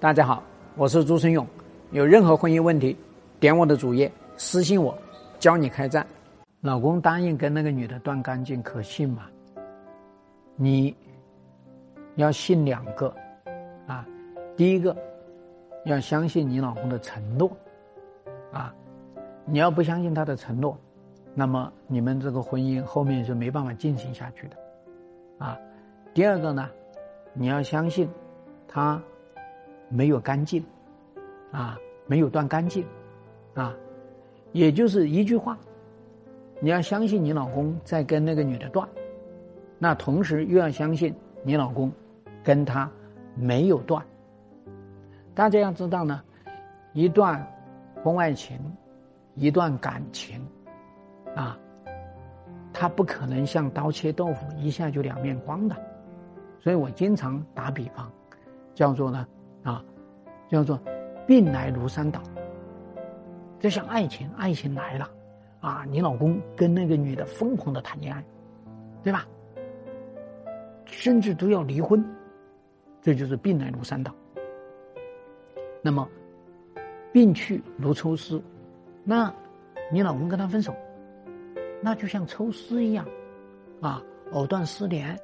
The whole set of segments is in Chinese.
大家好，我是朱春勇。有任何婚姻问题，点我的主页私信我，教你开战。老公答应跟那个女的断干净，可信吗？你要信两个啊，第一个要相信你老公的承诺啊，你要不相信他的承诺，那么你们这个婚姻后面是没办法进行下去的啊。第二个呢，你要相信他。没有干净，啊，没有断干净，啊，也就是一句话，你要相信你老公在跟那个女的断，那同时又要相信你老公跟他没有断。大家要知道呢，一段婚外情，一段感情，啊，他不可能像刀切豆腐一下就两面光的，所以我经常打比方，叫做呢。啊，叫做病来如山倒。就像爱情，爱情来了，啊，你老公跟那个女的疯狂的谈恋爱，对吧？甚至都要离婚，这就是病来如山倒。那么，病去如抽丝，那，你老公跟他分手，那就像抽丝一样，啊，藕断丝连，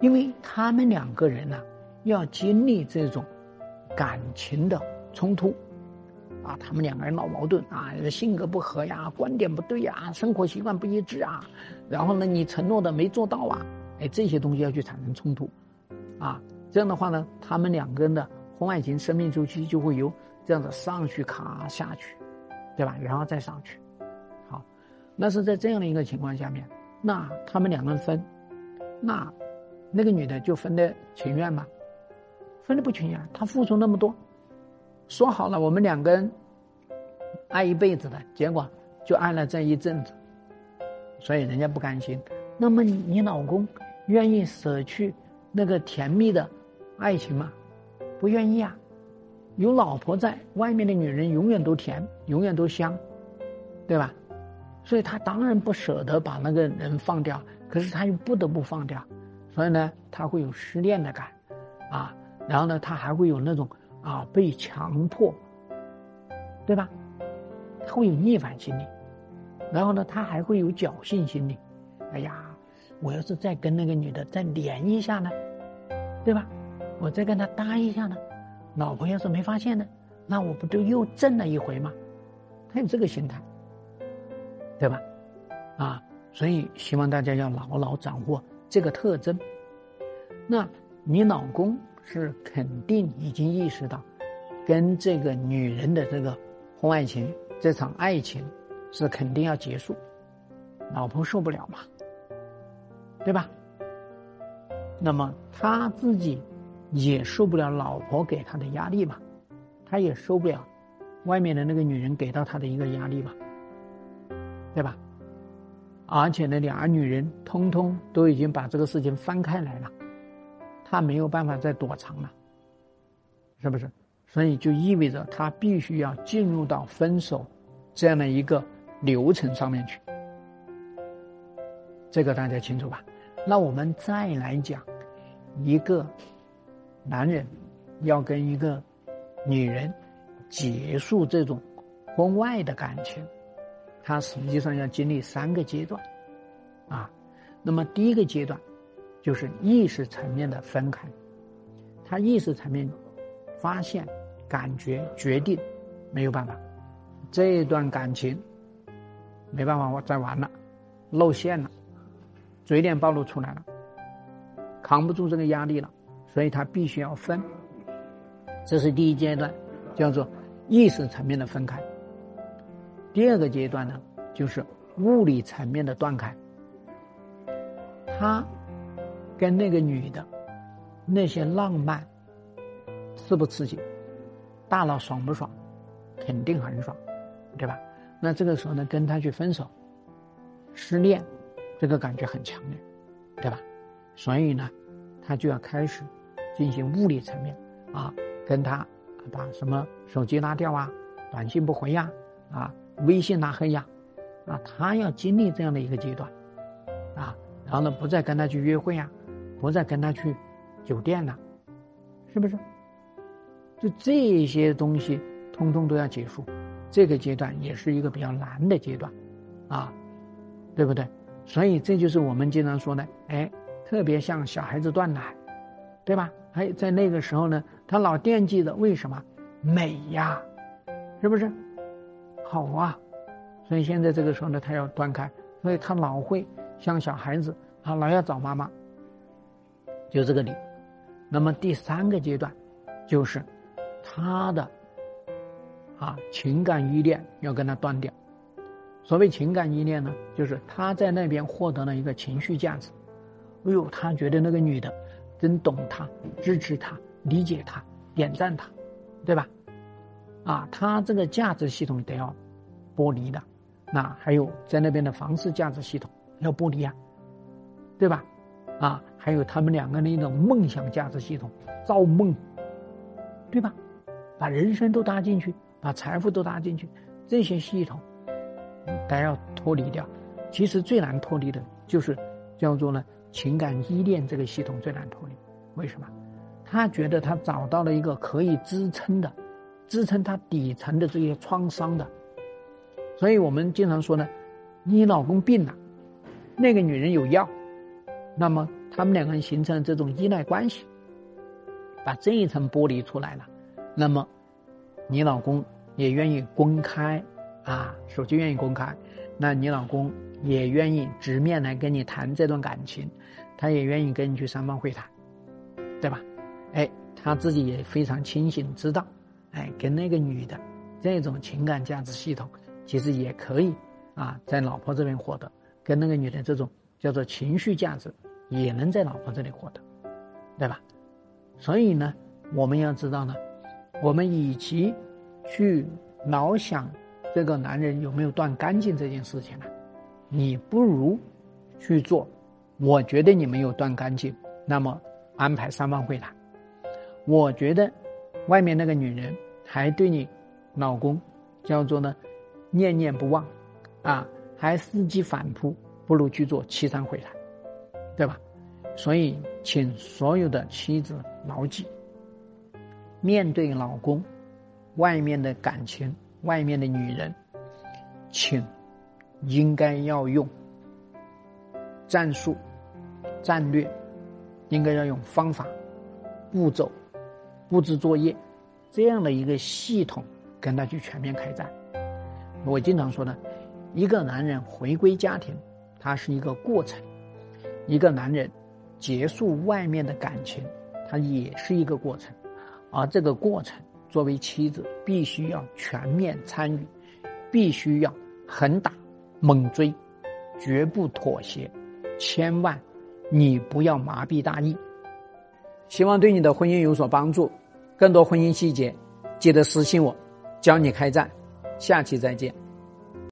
因为他们两个人呢。要经历这种感情的冲突，啊，他们两个人闹矛盾啊，性格不合呀，观点不对呀，生活习惯不一致啊，然后呢，你承诺的没做到啊，哎，这些东西要去产生冲突，啊，这样的话呢，他们两个人的婚外情生命周期就会由这样子上去卡下去，对吧？然后再上去，好，那是在这样的一个情况下面，那他们两个人分，那那个女的就分的情愿吗？分的不情愿，他付出那么多，说好了我们两个人爱一辈子的结果，就爱了这一阵子，所以人家不甘心。那么你老公愿意舍去那个甜蜜的爱情吗？不愿意啊，有老婆在外面的女人永远都甜，永远都香，对吧？所以他当然不舍得把那个人放掉，可是他又不得不放掉，所以呢，他会有失恋的感，啊。然后呢，他还会有那种啊被强迫，对吧？他会有逆反心理，然后呢，他还会有侥幸心理。哎呀，我要是再跟那个女的再连一下呢，对吧？我再跟她搭一下呢，老婆要是没发现呢，那我不就又挣了一回吗？他有这个心态，对吧？啊，所以希望大家要牢牢掌握这个特征。那你老公？是肯定已经意识到，跟这个女人的这个婚外情这场爱情是肯定要结束，老婆受不了嘛，对吧？那么他自己也受不了老婆给他的压力嘛，他也受不了外面的那个女人给到他的一个压力嘛，对吧？而且呢，俩女人通通都已经把这个事情翻开来了。他没有办法再躲藏了，是不是？所以就意味着他必须要进入到分手这样的一个流程上面去。这个大家清楚吧？那我们再来讲，一个男人要跟一个女人结束这种婚外的感情，他实际上要经历三个阶段啊。那么第一个阶段。就是意识层面的分开，他意识层面发现、感觉、决定，没有办法，这段感情没办法我再玩了，露馅了，嘴脸暴露出来了，扛不住这个压力了，所以他必须要分。这是第一阶段，叫做意识层面的分开。第二个阶段呢，就是物理层面的断开，他。跟那个女的，那些浪漫，刺不刺激？大脑爽不爽？肯定很爽，对吧？那这个时候呢，跟他去分手，失恋，这个感觉很强烈，对吧？所以呢，他就要开始进行物理层面啊，跟他把什么手机拉掉啊，短信不回呀，啊，微信拉黑呀，啊，他要经历这样的一个阶段，啊，然后呢，不再跟他去约会呀。不再跟他去酒店了，是不是？就这些东西通通都要结束。这个阶段也是一个比较难的阶段，啊，对不对？所以这就是我们经常说的，哎，特别像小孩子断奶，对吧？还在那个时候呢，他老惦记着为什么美呀，是不是？好啊，所以现在这个时候呢，他要断开，所以他老会像小孩子啊，老要找妈妈，就这个理。那么第三个阶段，就是他的。啊，情感依恋要跟他断掉。所谓情感依恋呢，就是他在那边获得了一个情绪价值。哎呦，他觉得那个女的真懂他，支持他，理解他，点赞他，对吧？啊，他这个价值系统得要剥离的。那还有在那边的房事价值系统要剥离啊，对吧？啊，还有他们两个人一种梦想价值系统，造梦，对吧？把人生都搭进去。把财富都搭进去，这些系统，都要脱离掉。其实最难脱离的就是叫做呢情感依恋这个系统最难脱离。为什么？他觉得他找到了一个可以支撑的，支撑他底层的这些创伤的。所以我们经常说呢，你老公病了，那个女人有药，那么他们两个人形成了这种依赖关系，把这一层剥离出来了，那么。你老公也愿意公开啊，手机愿意公开，那你老公也愿意直面来跟你谈这段感情，他也愿意跟你去三方会谈，对吧？哎，他自己也非常清醒，知道，哎，跟那个女的这种情感价值系统，其实也可以啊，在老婆这边获得，跟那个女的这种叫做情绪价值，也能在老婆这里获得，对吧？所以呢，我们要知道呢。我们与其去老想这个男人有没有断干净这件事情呢，你不如去做。我觉得你没有断干净，那么安排三方会谈。我觉得外面那个女人还对你老公叫做呢念念不忘，啊，还伺机反扑，不如去做七三会谈，对吧？所以，请所有的妻子牢记。面对老公，外面的感情，外面的女人，请应该要用战术、战略，应该要用方法、步骤、布置作业这样的一个系统跟他去全面开战。我经常说的，一个男人回归家庭，它是一个过程；一个男人结束外面的感情，它也是一个过程。而这个过程，作为妻子，必须要全面参与，必须要狠打猛追，绝不妥协，千万你不要麻痹大意。希望对你的婚姻有所帮助。更多婚姻细节，记得私信我，教你开战。下期再见。